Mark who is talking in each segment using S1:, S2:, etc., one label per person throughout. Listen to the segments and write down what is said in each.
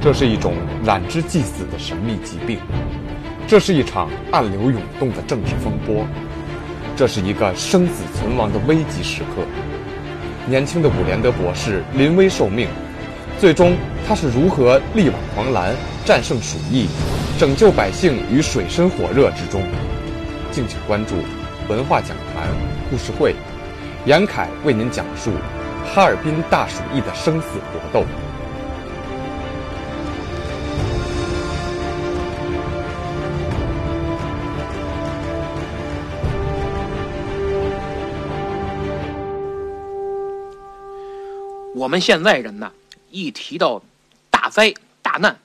S1: 这是一种染之即死的神秘疾病，这是一场暗流涌动的政治风波，这是一个生死存亡的危急时刻。年轻的伍连德博士临危受命，最终他是如何力挽狂澜，战胜鼠疫，拯救百姓于水深火热之中？敬请关注文化讲坛故事会，严凯为您讲述哈尔滨大鼠疫的生死搏斗。
S2: 我们现在人呢，一提到大灾大难，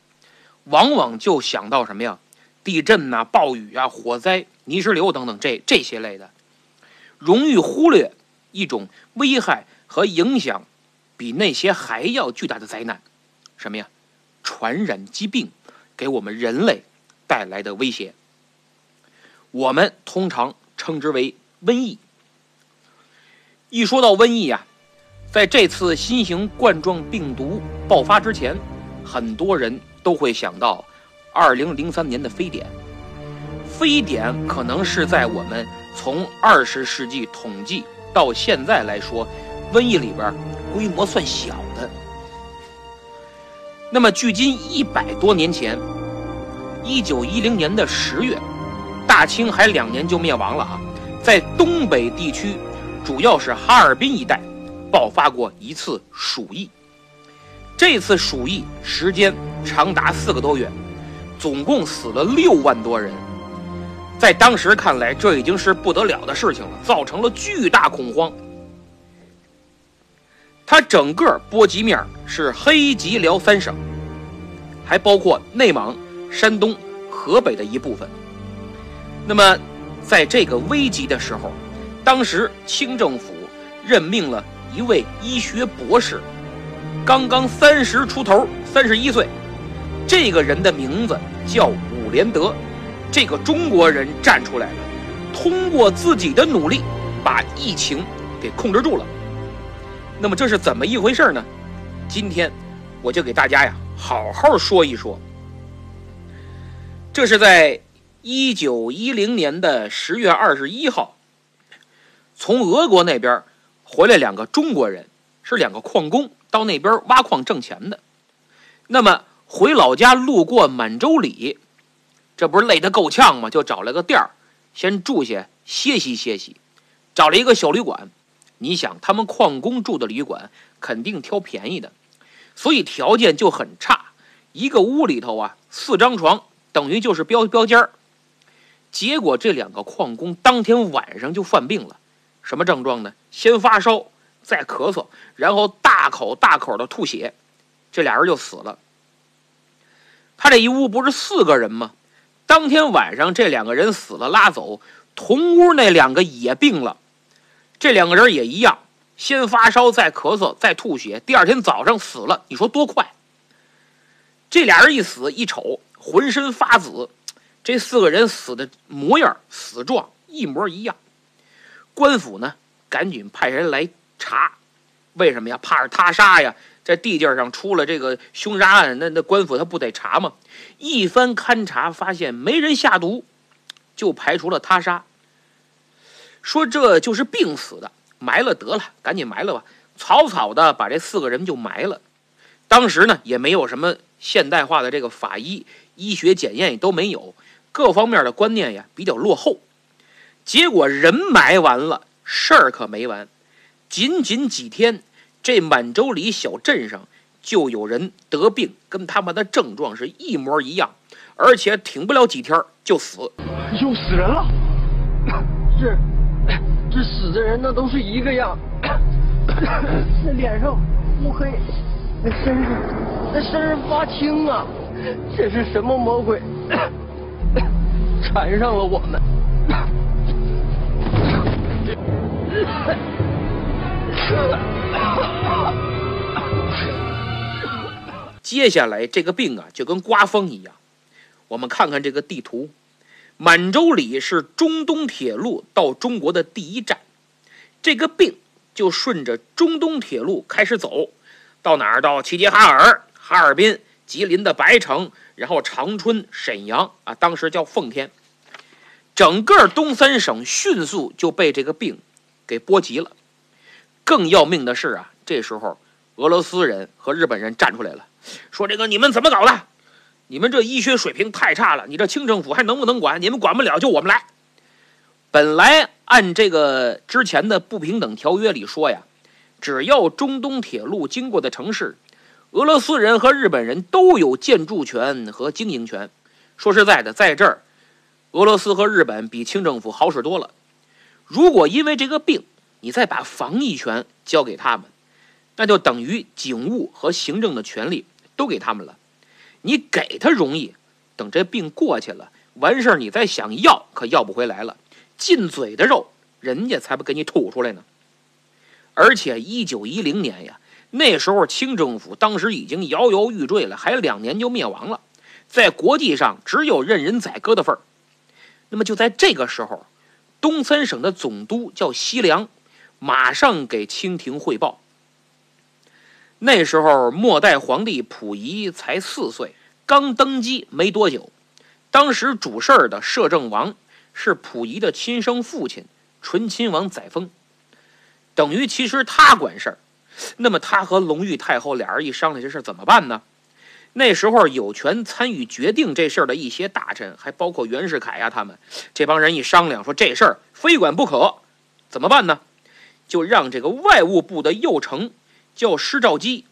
S2: 往往就想到什么呀？地震呐、暴雨啊、火灾、泥石流等等这这些类的，容易忽略一种危害和影响比那些还要巨大的灾难，什么呀？传染疾病给我们人类带来的威胁，我们通常称之为瘟疫。一说到瘟疫呀、在这次新型冠状病毒爆发之前，很多人都会想到2003年的非典。非典可能是在我们从20世纪统计到现在来说，瘟疫里边规模算小的。那么，距今一百多年前，1910年的十月，大清还两年就灭亡了啊，在东北地区，主要是哈尔滨一带。爆发过一次鼠疫，这次鼠疫时间长达四个多月，总共死了六万多人。在当时看来，这已经是不得了的事情了，造成了巨大恐慌。它整个波及面是黑吉辽三省，还包括内蒙、山东、河北的一部分。那么，在这个危急的时候，当时清政府任命了。一位医学博士，刚刚三十出头，三十一岁。这个人的名字叫伍连德。这个中国人站出来了，通过自己的努力，把疫情给控制住了。那么这是怎么一回事呢？今天我就给大家呀好好说一说。这是在一九一零年的十月二十一号，从俄国那边。回来两个中国人，是两个矿工，到那边挖矿挣钱的。那么回老家路过满洲里，这不是累得够呛吗？就找了个店儿，先住下歇息歇息。找了一个小旅馆，你想他们矿工住的旅馆肯定挑便宜的，所以条件就很差。一个屋里头啊，四张床，等于就是标标间。结果这两个矿工当天晚上就犯病了。什么症状呢？先发烧，再咳嗽，然后大口大口的吐血，这俩人就死了。他这一屋不是四个人吗？当天晚上这两个人死了，拉走，同屋那两个也病了，这两个人也一样，先发烧，再咳嗽，再吐血，第二天早上死了。你说多快？这俩人一死一瞅，浑身发紫，这四个人死的模样、死状一模一样。官府呢，赶紧派人来查，为什么呀？怕是他杀呀，在地界上出了这个凶杀案，那那官府他不得查吗？一番勘查，发现没人下毒，就排除了他杀。说这就是病死的，埋了得了，赶紧埋了吧，草草的把这四个人就埋了。当时呢，也没有什么现代化的这个法医，医学检验也都没有，各方面的观念呀比较落后。结果人埋完了，事儿可没完。仅仅几天，这满洲里小镇上就有人得病，跟他们的症状是一模一样，而且挺不了几天就死。
S3: 又死人了！这这死的人那都是一个样，那脸上乌黑，那身上那身上发青啊！这是什么魔鬼 缠上了我们？
S2: 接下来这个病啊，就跟刮风一样。我们看看这个地图，满洲里是中东铁路到中国的第一站，这个病就顺着中东铁路开始走，到哪儿？到齐齐哈尔、哈尔滨、吉林的白城，然后长春、沈阳啊，当时叫奉天，整个东三省迅速就被这个病给波及了。更要命的是啊，这时候俄罗斯人和日本人站出来了，说这个你们怎么搞的？你们这医学水平太差了，你这清政府还能不能管？你们管不了，就我们来。本来按这个之前的不平等条约里说呀，只要中东铁路经过的城市，俄罗斯人和日本人都有建筑权和经营权。说实在的，在这儿，俄罗斯和日本比清政府好使多了。如果因为这个病，你再把防疫权交给他们，那就等于警务和行政的权利都给他们了。你给他容易，等这病过去了，完事儿你再想要，可要不回来了。进嘴的肉，人家才不给你吐出来呢。而且一九一零年呀，那时候清政府当时已经摇摇欲坠了，还两年就灭亡了，在国际上只有任人宰割的份儿。那么就在这个时候，东三省的总督叫西凉，马上给清廷汇报。那时候末代皇帝溥仪才四岁，刚登基没多久，当时主事儿的摄政王。是溥仪的亲生父亲，醇亲王载沣，等于其实他管事儿。那么他和隆裕太后俩人一商量这事怎么办呢？那时候有权参与决定这事儿的一些大臣，还包括袁世凯呀，他们这帮人一商量说这事儿非管不可，怎么办呢？就让这个外务部的右丞叫施肇基，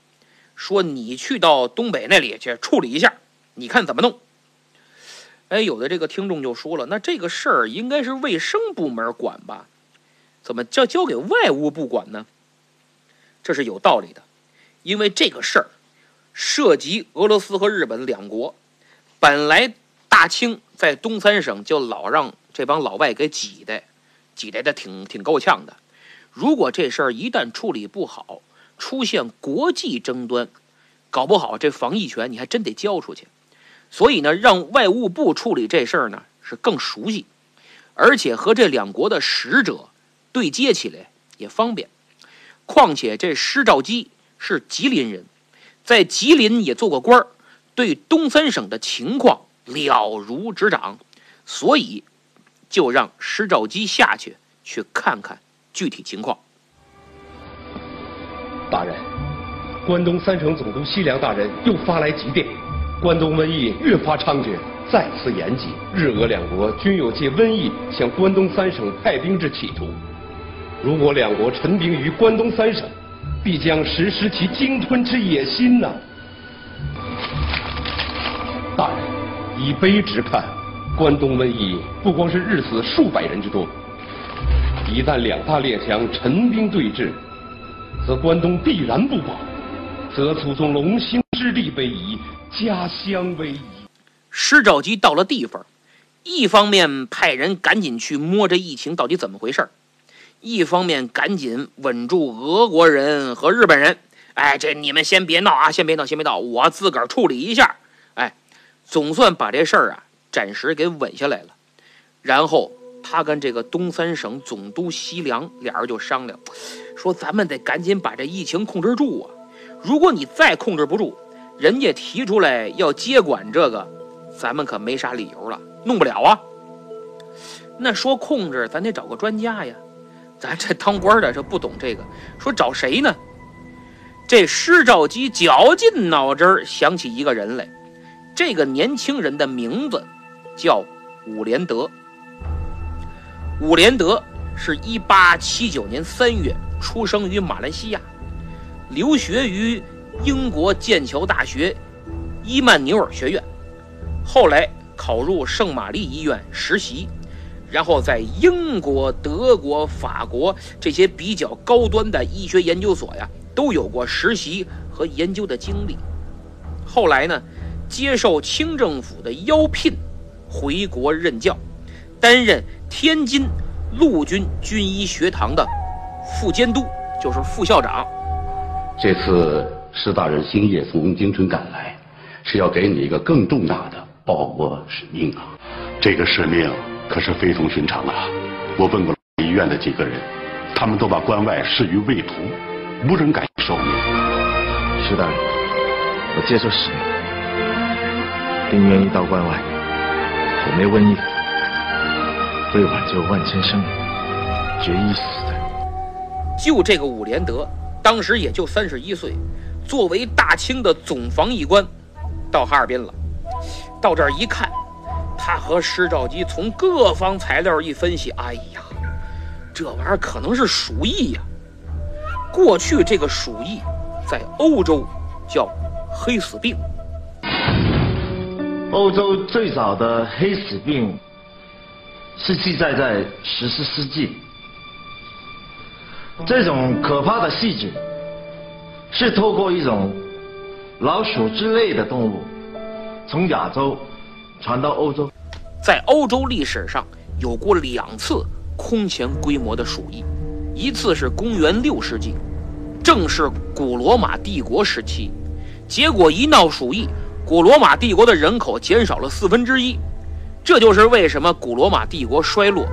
S2: 说你去到东北那里去处理一下，你看怎么弄？哎，有的这个听众就说了，那这个事儿应该是卫生部门管吧？怎么叫交给外务部管呢？这是有道理的，因为这个事儿涉及俄罗斯和日本两国。本来大清在东三省就老让这帮老外给挤的，挤得的挺挺够呛的。如果这事儿一旦处理不好，出现国际争端，搞不好这防疫权你还真得交出去。所以呢，让外务部处理这事儿呢是更熟悉，而且和这两国的使者对接起来也方便。况且这施肇基是吉林人，在吉林也做过官儿，对东三省的情况了如指掌，所以就让施肇基下去去看看具体情况。
S4: 大人，关东三省总督西凉大人又发来急电。关东瘟疫越发猖獗，再次严急，日俄两国均有借瘟疫向关东三省派兵之企图。如果两国陈兵于关东三省，必将实施其鲸吞之野心呐！大人，以卑职看，关东瘟疫不光是日死数百人之多，一旦两大列强陈兵对峙，则关东必然不保，则祖宗龙兴之地被夷。家乡危矣。
S2: 施肇基到了地方，一方面派人赶紧去摸这疫情到底怎么回事儿一方面赶紧稳住俄国人和日本人。哎，这你们先别闹啊，先别闹，先别闹，我自个儿处理一下。哎，总算把这事儿啊暂时给稳下来了。然后他跟这个东三省总督西凉俩人就商量，说咱们得赶紧把这疫情控制住啊！如果你再控制不住，人家提出来要接管这个，咱们可没啥理由了，弄不了啊。那说控制，咱得找个专家呀。咱这当官的这不懂这个，说找谁呢？这施肇基绞尽脑汁想起一个人来，这个年轻人的名字叫伍连德。伍连德是一八七九年三月出生于马来西亚，留学于。英国剑桥大学伊曼纽尔学院，后来考入圣玛丽医院实习，然后在英国、德国、法国这些比较高端的医学研究所呀，都有过实习和研究的经历。后来呢，接受清政府的邀聘，回国任教，担任天津陆军军医学堂的副监督，就是副校长。
S4: 这次。施大人星夜从京城赶来，是要给你一个更重大的报国使命啊！
S5: 这个使命可是非同寻常啊！我问过医院的几个人，他们都把关外视于畏途，无人敢受命。
S6: 徐大人，我接受使命，丁原一到关外，火没瘟疫，为挽救万千生灵，决一死战。
S2: 就这个伍连德，当时也就三十一岁，作为大清的总防疫官，到哈尔滨了。到这儿一看，他和施肇基从各方材料一分析，哎呀，这玩意儿可能是鼠疫呀。过去这个鼠疫在欧洲叫黑死病。
S6: 欧洲最早的黑死病是记载在十四世纪。这种可怕的细菌是透过一种老鼠之类的动物从亚洲传到欧洲。
S2: 在欧洲历史上有过两次空前规模的鼠疫，一次是公元六世纪，正是古罗马帝国时期，结果一闹鼠疫。古罗马帝国的人口减少了四分之一，这就是为什么古罗马帝国衰落，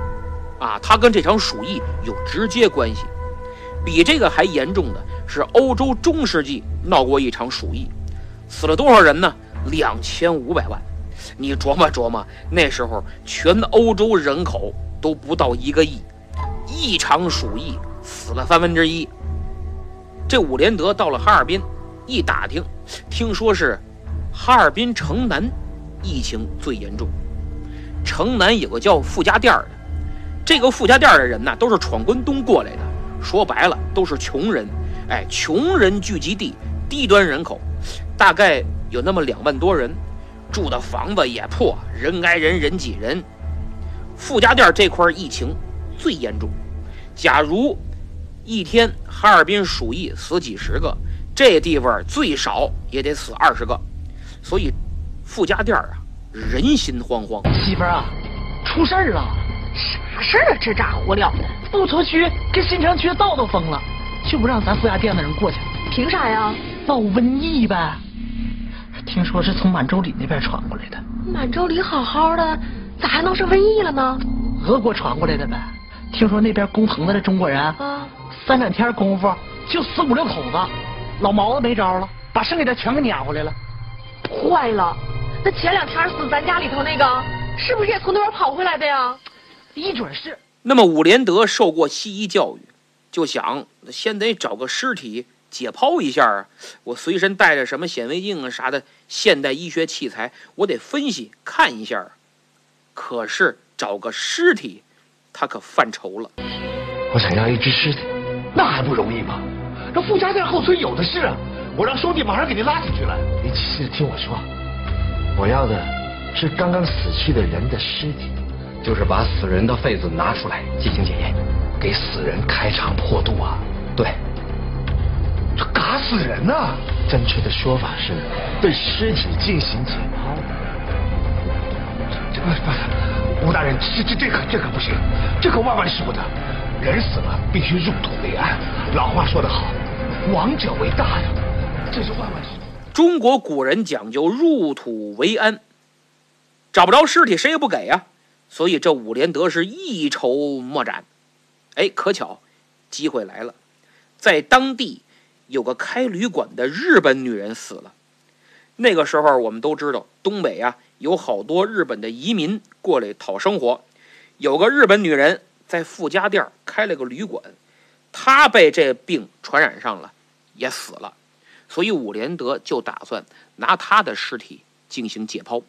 S2: 啊，它跟这场鼠疫有直接关系。比这个还严重的是欧洲中世纪闹过一场鼠疫，死了多少人呢？两千五百万。你琢磨琢磨，那时候全欧洲人口都不到一个亿，一场鼠疫死了三分之一。这伍连德到了哈尔滨，一打听，听说是。哈尔滨城南疫情最严重，城南有个叫傅家店的，这个傅家店的人呢，都是闯关东过来的，说白了都是穷人，哎，穷人聚集地，低端人口，大概有那么两万多人，住的房子也破，人挨人，人挤人。傅家店这块疫情最严重，假如一天哈尔滨鼠疫死几十个，这地方最少也得死二十个。所以，傅家店啊，人心惶惶。
S7: 媳妇儿啊，出事儿了！
S8: 啥事儿啊？这咋火燎的？
S7: 富措区跟新城区道都封了，就不让咱傅家店的人过去。
S8: 凭啥呀？
S7: 闹瘟疫呗。听说是从满洲里那边传过来的。
S8: 满洲里好好的，咋还闹上瘟疫了呢？
S7: 俄国传过来的呗。听说那边工棚子的中国人啊，三两天功夫就死五六口子，老毛子没招了，把剩下的全给撵回来了。
S8: 坏了，那前两天死咱家里头那个，是不是也从那边跑回来的呀？
S7: 一准是。
S2: 那么伍连德受过西医教育，就想先得找个尸体解剖一下啊。我随身带着什么显微镜啊啥的现代医学器材，我得分析看一下。可是找个尸体，他可犯愁了。
S6: 我想要一具尸体，
S7: 那还不容易吗？这傅家店后村有的是啊。我让兄弟马上给你拉进去了。
S6: 你仔细听我说，我要的是刚刚死去的人的尸体，
S9: 就是把死人的肺子拿出来进行检验，
S6: 给死人开肠破肚啊。
S9: 对，
S7: 死人呐！
S6: 正确的说法是对尸体进行解剖。
S7: 这不不，吴大人，这这这可这可不行，这可万万使不得。人死了必须入土为安，老话说得好，亡者为大呀。这是万万事。
S2: 中国古人讲究入土为安，找不着尸体谁也不给呀。所以这伍连德是一筹莫展。哎，可巧，机会来了，在当地有个开旅馆的日本女人死了。那个时候我们都知道，东北啊有好多日本的移民过来讨生活。有个日本女人在富家店开了个旅馆，她被这病传染上了，也死了。所以伍连德就打算拿他的尸体进行解剖。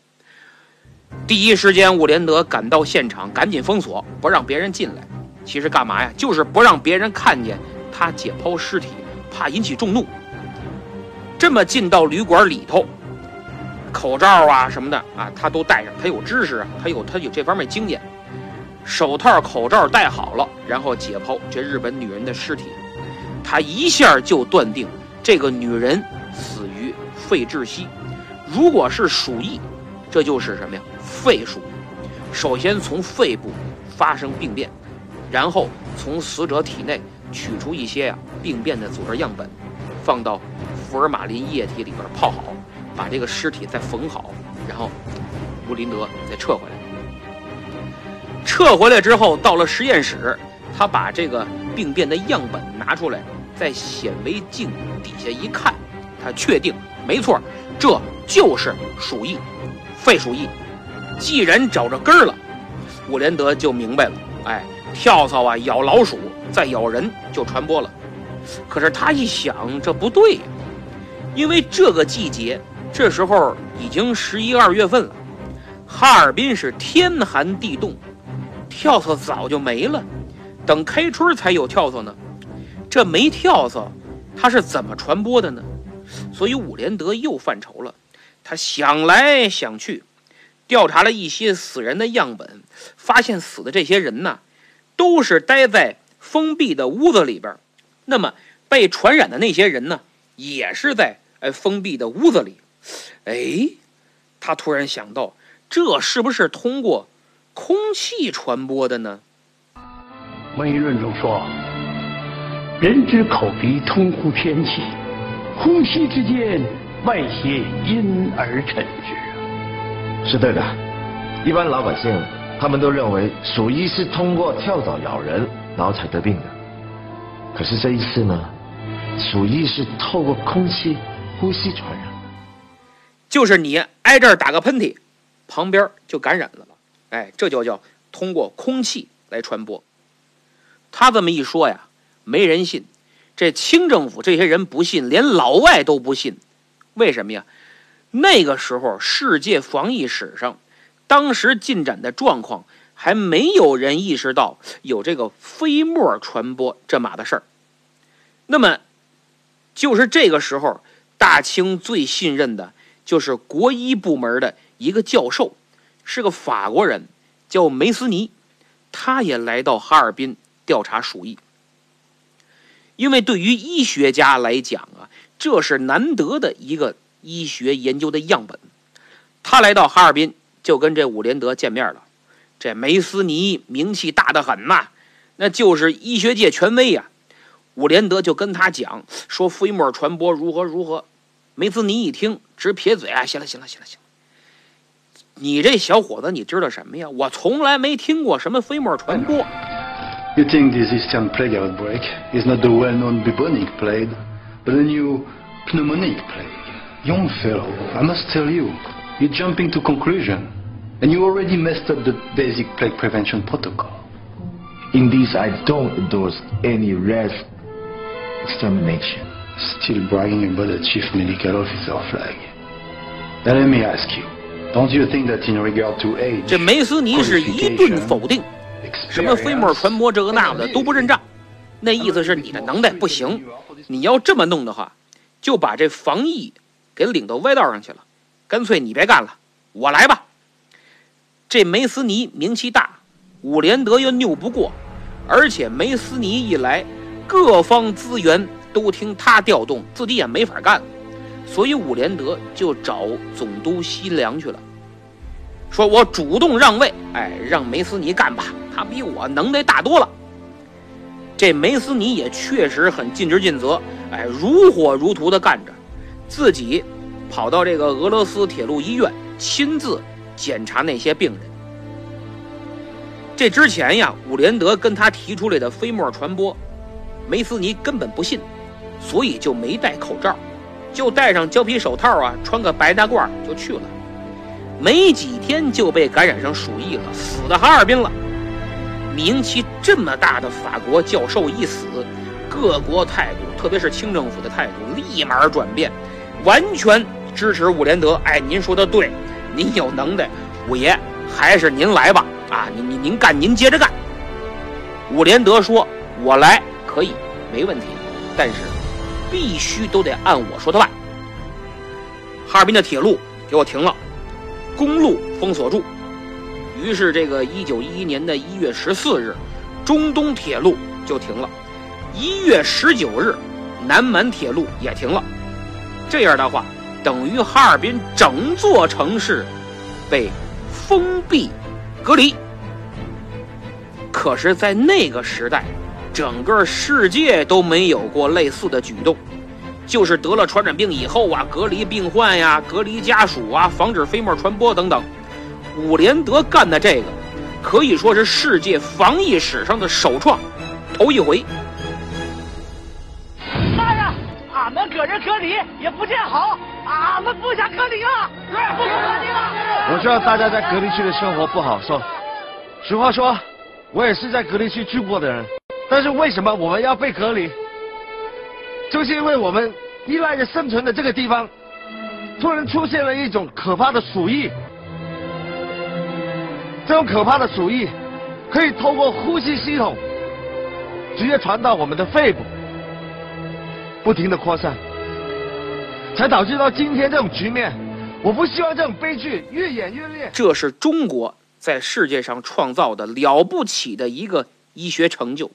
S2: 第一时间，伍连德赶到现场，赶紧封锁，不让别人进来。其实干嘛呀？就是不让别人看见他解剖尸体，怕引起众怒。这么进到旅馆里头，口罩啊什么的啊，他都戴上。他有知识啊，他有他有这方面经验。手套、口罩戴好了，然后解剖这日本女人的尸体，他一下就断定。这个女人死于肺窒息，如果是鼠疫，这就是什么呀？肺鼠。首先从肺部发生病变，然后从死者体内取出一些呀病变的组织样本，放到福尔马林液体里边泡好，把这个尸体再缝好，然后吴林德再撤回来。撤回来之后，到了实验室，他把这个病变的样本拿出来。在显微镜底下一看，他确定没错，这就是鼠疫，肺鼠疫。既然找着根儿了，伍连德就明白了，哎，跳蚤啊咬老鼠，再咬人就传播了。可是他一想，这不对呀，因为这个季节，这时候已经十一二月份了，哈尔滨是天寒地冻，跳蚤早就没了，等开春才有跳蚤呢。这没跳蚤，它是怎么传播的呢？所以伍连德又犯愁了，他想来想去，调查了一些死人的样本，发现死的这些人呢，都是待在封闭的屋子里边。那么被传染的那些人呢，也是在呃封闭的屋子里。哎，他突然想到，这是不是通过空气传播的呢？
S7: 瘟疫论中说，人之口鼻通乎天气，呼吸之间，外邪因而沉之。
S6: 是对的，一般老百姓他们都认为鼠疫是通过跳蚤咬人然后才得病的。可是这一次呢，鼠疫是透过空气呼吸传染，
S2: 就是你挨这儿打个喷嚏，旁边就感染了。哎，这就叫通过空气来传播。他这么一说呀，没人信。这清政府这些人不信，连老外都不信。为什么呀？那个时候世界防疫史上，当时进展的状况。还没有人意识到有这个飞沫传播这码的事儿。那么，就是这个时候，大清最信任的就是国医部门的一个教授，是个法国人，叫梅斯尼，他也来到哈尔滨调查鼠疫。因为对于医学家来讲啊，这是难得的一个医学研究的样本。他来到哈尔滨，就跟这伍连德见面了。这梅斯尼名气大得很呐，那就是医学界权威呀。伍连德就跟他讲说飞沫传播如何如何。梅斯尼一听直撇嘴啊，行了行了行了行了，你这小伙子你知道什么呀？我从来没听过什么飞沫传播。
S10: You think this Eastern plague outbreak is not the well-known bubonic plague, but a new pneumonic plague? Young fellow, I must tell you, you're jumping to conclusion. And you already messed up the basic plague prevention protocol.
S6: In this, I don't endorse any race extermination.
S10: Still bragging about the chief medical officer flag. Now let me ask you, don't you think that in regard to age,
S2: 这梅斯尼是一顿否定，什么飞沫传播这个那个的都不认账，那意思是你的能耐不行，你要这么弄的话，就把这防疫给领到歪道上去了，干脆你别干了，我来吧。这梅斯尼名气大，伍连德又拗不过，而且梅斯尼一来，各方资源都听他调动，自己也没法干，所以伍连德就找总督西凉去了，说我主动让位，哎，让梅斯尼干吧，他比我能耐大多了。这梅斯尼也确实很尽职尽责，哎，如火如荼的干着，自己跑到这个俄罗斯铁路医院亲自。检查那些病人。这之前呀，伍连德跟他提出来的飞沫传播，梅斯尼根本不信，所以就没戴口罩，就戴上胶皮手套啊，穿个白大褂就去了。没几天就被感染上鼠疫了，死在哈尔滨了。名气这么大的法国教授一死，各国态度，特别是清政府的态度，立马转变，完全支持伍连德。哎，您说的对。您有能耐，五爷还是您来吧！啊，您您您干，您接着干。伍连德说：“我来可以，没问题，但是必须都得按我说的办。哈尔滨的铁路给我停了，公路封锁住。于是，这个一九一一年的一月十四日，中东铁路就停了；一月十九日，南满铁路也停了。这样的话。”等于哈尔滨整座城市被封闭隔离。可是，在那个时代，整个世界都没有过类似的举动。就是得了传染病以后啊，隔离病患呀，隔离家属啊，防止飞沫传播等等。伍连德干的这个，可以说是世界防疫史上的首创，头一回。
S3: 们们搁这隔离也不见好，俺们不想隔离了，不想隔离了。
S6: 我知道大家在隔离区的生活不好受，实话说，我也是在隔离区住过的人。但是为什么我们要被隔离？就是因为我们依赖着生存的这个地方，突然出现了一种可怕的鼠疫。这种可怕的鼠疫可以透过呼吸系统直接传到我们的肺部，不停的扩散，才导致到今天这种局面。我不希望这种悲剧越演越烈。
S2: 这是中国在世界上创造的了不起的一个医学成就。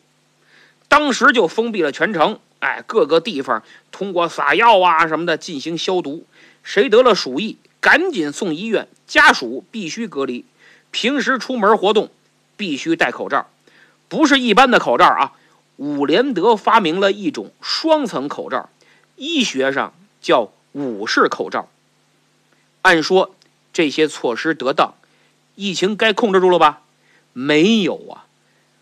S2: 当时就封闭了全城，哎，各个地方通过撒药啊什么的进行消毒。谁得了鼠疫，赶紧送医院，家属必须隔离。平时出门活动必须戴口罩，不是一般的口罩啊。伍连德发明了一种双层口罩，医学上叫伍式口罩。按说这些措施得当，疫情该控制住了吧？没有啊。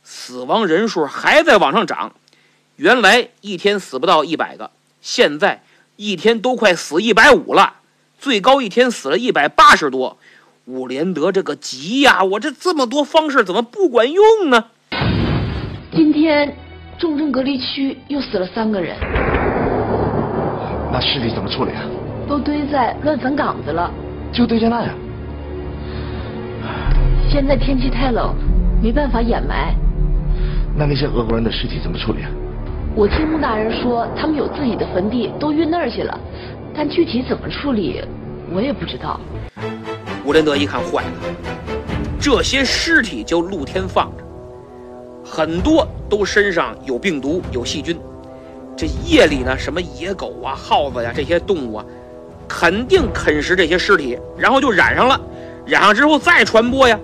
S2: 死亡人数还在往上涨，原来一天死不到一百个，现在一天都快死一百五了，最高一天死了一百八十多。伍连德这个急呀，我这这么多方式怎么不管用呢？
S8: 今天重症隔离区又死了三个人，
S6: 那尸体怎么处理啊？
S8: 都堆在乱坟岗子了，
S6: 就堆在那呀。
S8: 现在天气太冷，没办法掩埋。
S6: 那那些俄国人的尸体怎么处理啊？
S8: 我听穆大人说，他们有自己的坟地，都运那儿去了。但具体怎么处理，我也不知道。
S2: 伍连德一看坏了，这些尸体就露天放着，很多都身上有病毒、有细菌。这夜里呢，什么野狗啊、耗子呀这些动物啊，肯定啃食这些尸体，然后就染上了。染上之后再传播呀，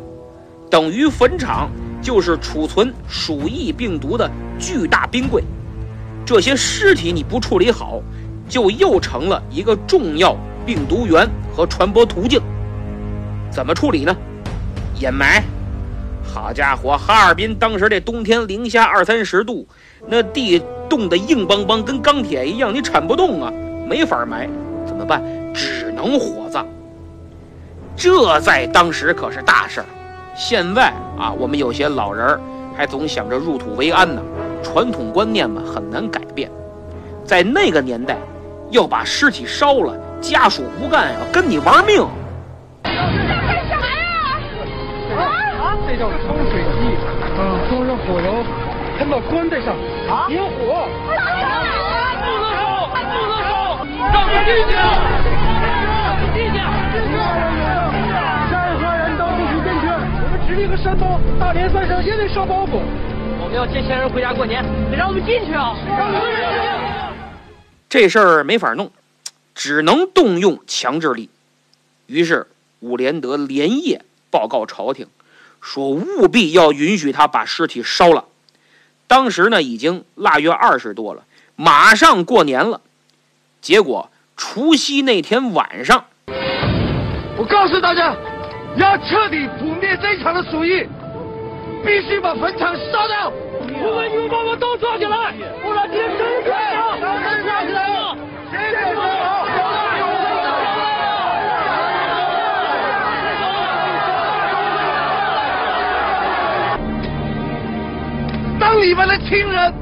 S2: 等于坟场。就是储存鼠疫病毒的巨大冰柜，这些尸体你不处理好，就又成了一个重要病毒源和传播途径。怎么处理呢？掩埋。好家伙，哈尔滨当时这冬天零下二三十度，那地冻得硬邦邦，跟钢铁一样，你铲不动啊，没法埋。怎么办？只能火葬。这在当时可是大事儿。现在啊，我们有些老人儿还总想着入土为安呢，传统观念嘛很难改变。在那个年代，要把尸体烧了，家属不干，要跟你玩命。
S3: 这？叫抽水机，啊，装上火油，喷到棺材上，啊，引火。不能烧，不能烧，让他进去，进去我们。指令和山东大连三省也得烧包袱。我们要接先人回家过年，得让我们进去啊！
S2: 这事儿没法弄，只能动用强制力。于是伍连德连夜报告朝廷，说务必要允许他把尸体烧了。当时呢，已经腊月二十多了，马上过年了。结果除夕那天晚上，
S6: 我告诉大家。要彻底扑灭这场的鼠疫，必须把坟场烧掉！
S3: 我们牛宝宝都抓起来，不然天生死！都站起来！
S6: 你们的亲人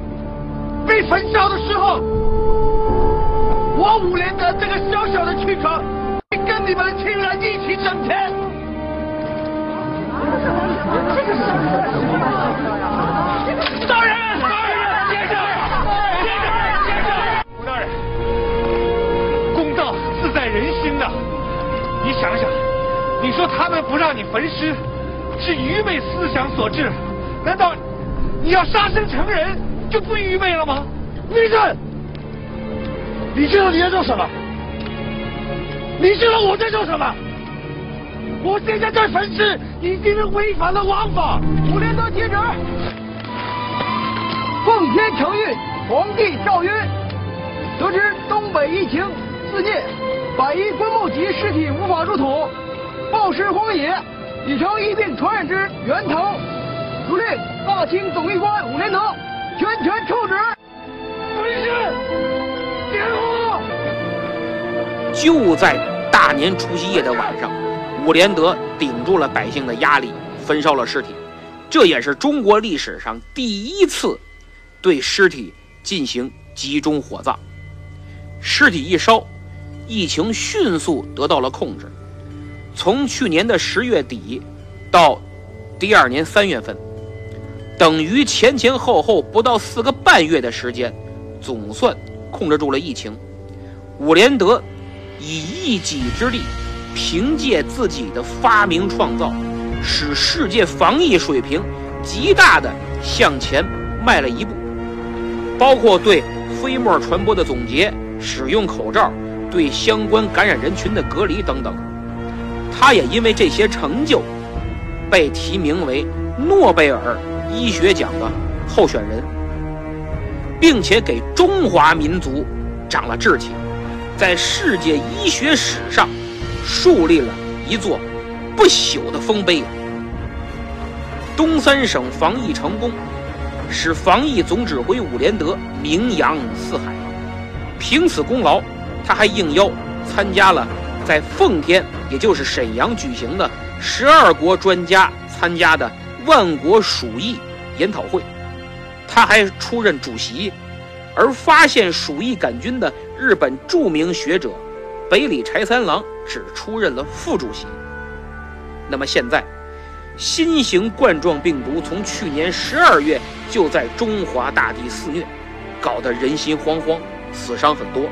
S6: 被焚烧的时候，我五连的这个小小的躯壳，跟你们的亲人一起升天。
S3: 大人，大人，先生，先生，先生，
S7: 吴大人，公道自在人心呐！你想想，你说他们不让你焚尸，是愚昧思想所致，难道你要杀生成人就不愚昧了吗？
S6: 闭嘴！你知道你在做什么？你知道我在做什么？我现在在焚尸，已经是违反了王法。
S3: 五连德接旨，奉天承运，皇帝诏曰：得知东北疫情肆虐，百余棺木及尸体无法入土，暴尸荒野，已成疫病传染之源头。如令大清总医官伍连德全权处置。
S6: 焚尸，点火。
S2: 就在大年除夕夜的晚上，伍连德顶住了百姓的压力，焚烧了尸体。这也是中国历史上第一次对尸体进行集中火葬。尸体一烧，疫情迅速得到了控制。从去年的十月底到第二年三月份，等于前前后后不到四个半月的时间，总算控制住了疫情。伍连德以一己之力，凭借自己的发明创造。使世界防疫水平极大的向前迈了一步，包括对飞沫传播的总结、使用口罩、对相关感染人群的隔离等等。他也因为这些成就，被提名为诺贝尔医学奖的候选人，并且给中华民族长了志气，在世界医学史上树立了一座。不朽的丰碑！东三省防疫成功，使防疫总指挥伍连德名扬四海。凭此功劳，他还应邀参加了在奉天，也就是沈阳举行的十二国专家参加的万国鼠疫研讨会。他还出任主席，而发现鼠疫杆菌的日本著名学者北里柴三郎只出任了副主席。那么现在，新型冠状病毒从去年十二月就在中华大地肆虐，搞得人心惶惶，死伤很多。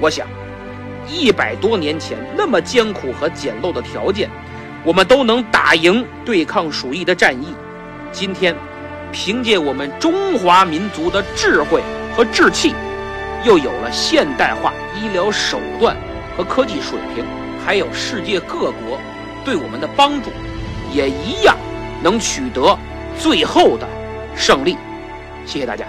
S2: 我想，一百多年前那么艰苦和简陋的条件，我们都能打赢对抗鼠疫的战役。今天，凭借我们中华民族的智慧和志气，又有了现代化医疗手段和科技水平，还有世界各国。对我们的帮助，也一样能取得最后的胜利。谢谢大家。